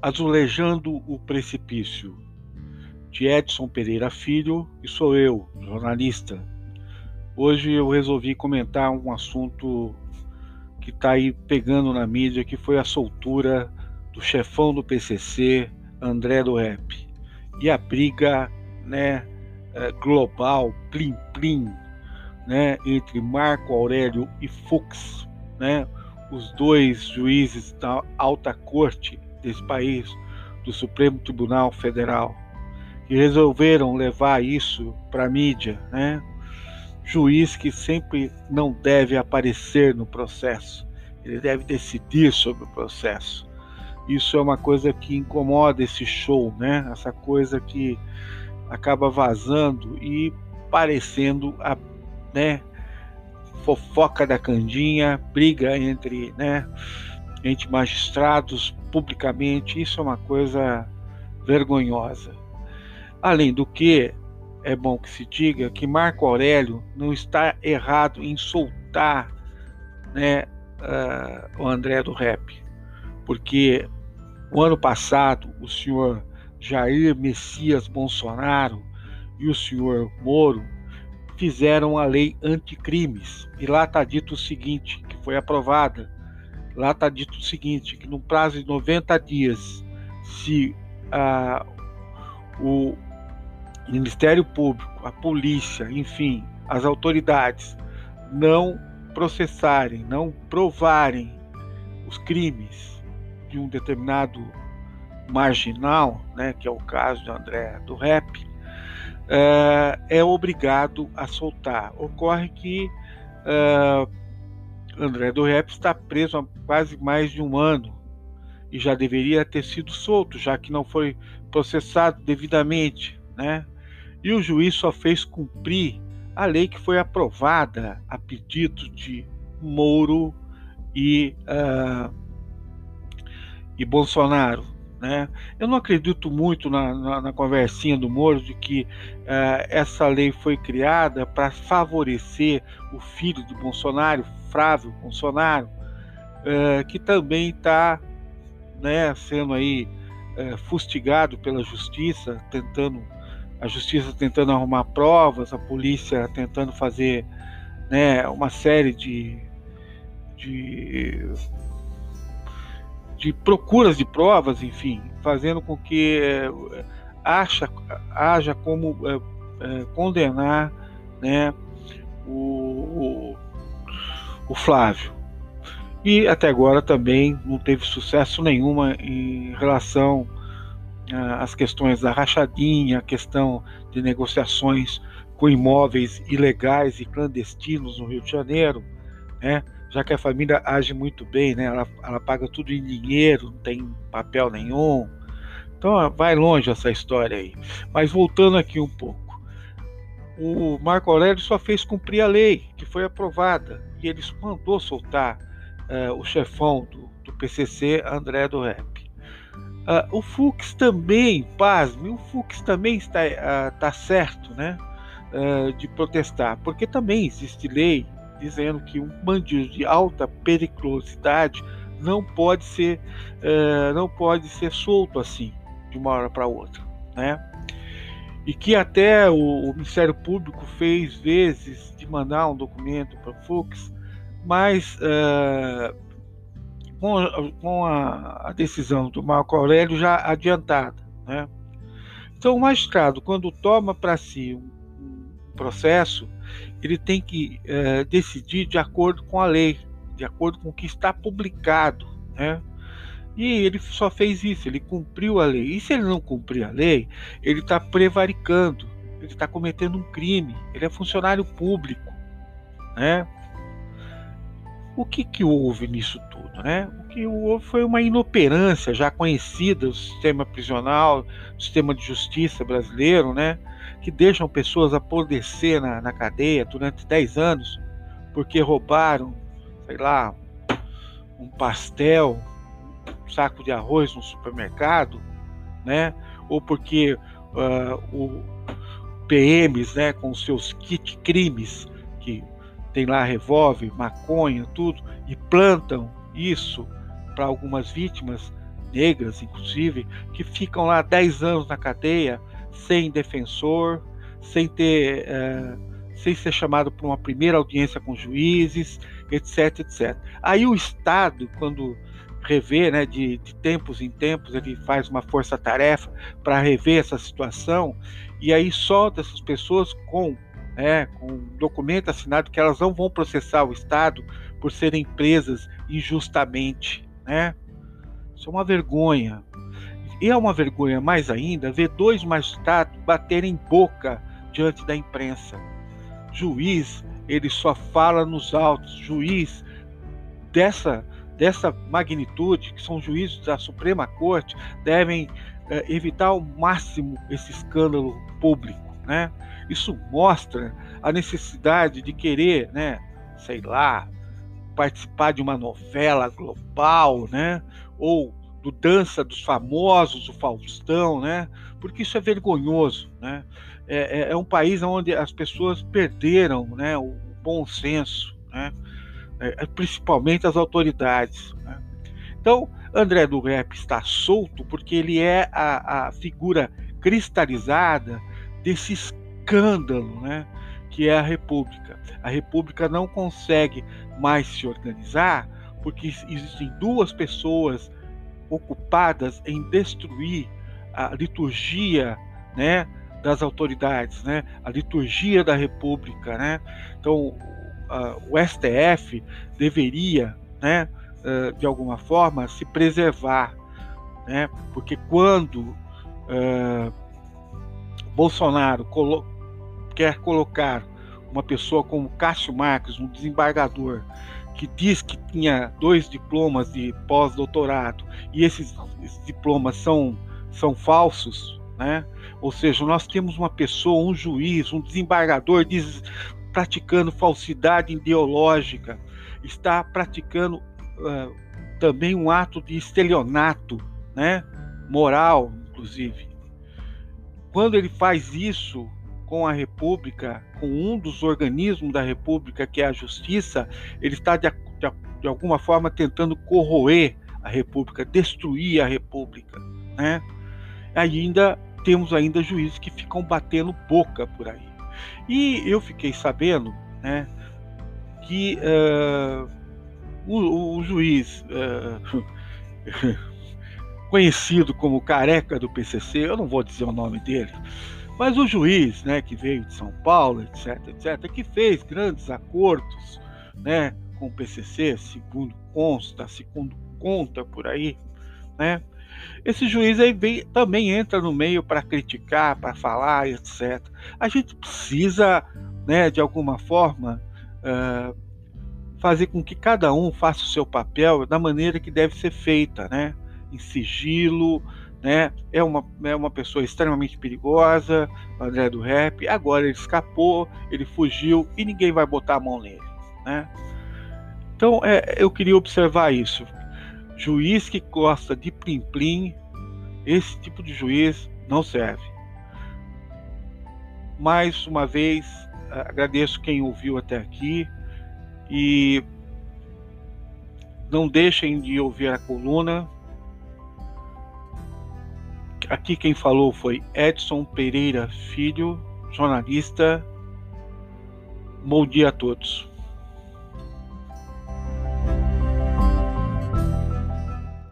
Azulejando o Precipício, de Edson Pereira Filho, e sou eu, jornalista. Hoje eu resolvi comentar um assunto que está aí pegando na mídia, que foi a soltura do chefão do PCC, André do Rep, e a briga né, é, global, plim-plim, né, entre Marco Aurélio e Fux, né, os dois juízes da alta corte desse país, do Supremo Tribunal Federal, que resolveram levar isso para a mídia, né? Juiz que sempre não deve aparecer no processo, ele deve decidir sobre o processo. Isso é uma coisa que incomoda esse show, né? Essa coisa que acaba vazando e parecendo a, né, fofoca da candinha, briga entre, né, entre magistrados publicamente, isso é uma coisa vergonhosa. Além do que, é bom que se diga que Marco Aurélio não está errado em soltar né, uh, o André do Rap, porque o ano passado o senhor Jair Messias Bolsonaro e o senhor Moro fizeram a lei anticrimes. E lá está dito o seguinte, que foi aprovada. Lá está dito o seguinte: que no prazo de 90 dias, se ah, o Ministério Público, a polícia, enfim, as autoridades não processarem, não provarem os crimes de um determinado marginal, né, que é o caso de André do Rep, é, é obrigado a soltar. Ocorre que é, André do Rep está preso há quase mais de um ano e já deveria ter sido solto, já que não foi processado devidamente, né? E o juiz só fez cumprir a lei que foi aprovada a pedido de Moro e, uh, e Bolsonaro. Né? Eu não acredito muito na, na, na conversinha do Moro de que uh, essa lei foi criada para favorecer o filho de Bolsonaro, Flávio Bolsonaro, uh, que também está né, sendo aí uh, fustigado pela justiça, tentando a justiça tentando arrumar provas, a polícia tentando fazer né, uma série de, de de procuras de provas, enfim, fazendo com que é, acha, haja como é, condenar né, o, o, o, Flávio. E até agora também não teve sucesso nenhuma em relação às questões da rachadinha, a questão de negociações com imóveis ilegais e clandestinos no Rio de Janeiro, né? Já que a família age muito bem, né? Ela, ela paga tudo em dinheiro, não tem papel nenhum. Então vai longe essa história aí. Mas voltando aqui um pouco. O Marco Aurélio só fez cumprir a lei que foi aprovada e ele mandou soltar uh, o chefão do, do, PCC, André do Rep. Uh, o Fux também, pasme, o Fux também está uh, tá certo, né? de protestar, porque também existe lei dizendo que um bandido de alta periculosidade não pode ser uh, não pode ser solto assim de uma hora para outra, né? E que até o, o, Ministério Público fez vezes de mandar um documento para Fux, mas uh, com, a, com a, a, decisão do Marco Aurélio já adiantada, né? Então o magistrado quando toma para si um processo ele tem que é, decidir de acordo com a lei, de acordo com o que está publicado, né? E ele só fez isso, ele cumpriu a lei. E se ele não cumprir a lei, ele está prevaricando, ele está cometendo um crime, ele é funcionário público, né? O que, que houve nisso tudo, né? Que houve foi uma inoperância já conhecida do sistema prisional, do sistema de justiça brasileiro, né? que deixam pessoas apodrecer na, na cadeia durante 10 anos porque roubaram, sei lá, um pastel, um saco de arroz no supermercado, né? Ou porque uh, o PMs, né, com seus kit crimes que tem lá revólver, maconha, tudo, e plantam isso para algumas vítimas negras, inclusive, que ficam lá 10 anos na cadeia sem defensor, sem ter. Uh, sem ser chamado para uma primeira audiência com juízes, etc, etc. Aí o Estado, quando rever, né, de, de tempos em tempos, ele faz uma força-tarefa para rever essa situação e aí solta essas pessoas com, né, com documento assinado que elas não vão processar o Estado por serem presas injustamente, né? Isso é uma vergonha. E é uma vergonha mais ainda ver dois magistrados baterem boca diante da imprensa. Juiz, ele só fala nos autos. Juiz dessa dessa magnitude, que são juízes da Suprema Corte, devem é, evitar ao máximo esse escândalo público. Né? Isso mostra a necessidade de querer, né, sei lá, participar de uma novela global, né, ou do Dança dos Famosos, o Faustão, né, porque isso é vergonhoso. Né? É, é, é um país onde as pessoas perderam né, o bom senso. Né? É, é, principalmente as autoridades. Né? Então, André do Rep está solto porque ele é a, a figura cristalizada desse escândalo né, que é a República. A República não consegue mais se organizar porque existem duas pessoas ocupadas em destruir a liturgia né, das autoridades, né, a liturgia da República. Né? Então, o STF deveria, né, uh, de alguma forma, se preservar, né, porque quando uh, Bolsonaro colo quer colocar uma pessoa como Cássio Marques, um desembargador, que diz que tinha dois diplomas de pós-doutorado e esses, esses diplomas são, são falsos, né? Ou seja, nós temos uma pessoa, um juiz, um desembargador diz, praticando falsidade ideológica, está praticando uh, também um ato de estelionato, né? moral, inclusive. Quando ele faz isso com a República, com um dos organismos da República, que é a Justiça, ele está de, de, de alguma forma tentando corroer a República, destruir a República, né? Ainda temos ainda juízes que ficam batendo boca por aí. E eu fiquei sabendo né, que uh, o, o, juiz uh, conhecido como careca do PCC, eu não vou dizer o nome dele, mas o juiz né, que veio de São Paulo, etc., etc., que fez grandes acordos né, com o PCC, segundo consta, segundo conta por aí, né? Esse juiz aí vem, também entra no meio para criticar, para falar, etc. A gente precisa, né, de alguma forma, uh, fazer com que cada um faça o seu papel da maneira que deve ser feita, né? Em sigilo, né? É uma, é uma pessoa extremamente perigosa, André do Rap. Agora ele escapou, ele fugiu e ninguém vai botar a mão nele, né? Então, é, eu queria observar isso. Juiz que gosta de plim-plim, esse tipo de juiz não serve. Mais uma vez, agradeço quem ouviu até aqui e não deixem de ouvir a coluna. Aqui quem falou foi Edson Pereira Filho, jornalista. Bom dia a todos.